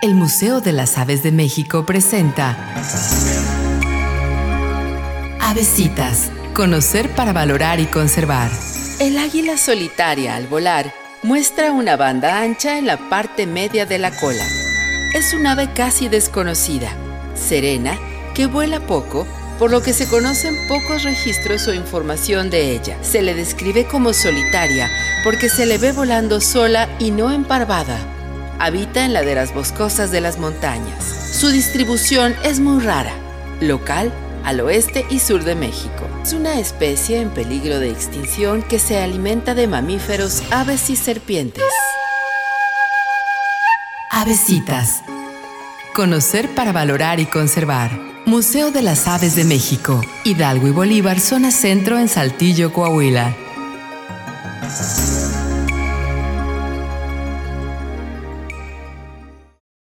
El Museo de las Aves de México presenta Avesitas, conocer para valorar y conservar. El águila solitaria al volar muestra una banda ancha en la parte media de la cola. Es un ave casi desconocida, serena, que vuela poco, por lo que se conocen pocos registros o información de ella. Se le describe como solitaria porque se le ve volando sola y no emparvada. Habita en laderas boscosas de las montañas. Su distribución es muy rara, local al oeste y sur de México. Es una especie en peligro de extinción que se alimenta de mamíferos, aves y serpientes. Avesitas. Conocer para valorar y conservar. Museo de las Aves de México, Hidalgo y Bolívar, zona centro en Saltillo, Coahuila.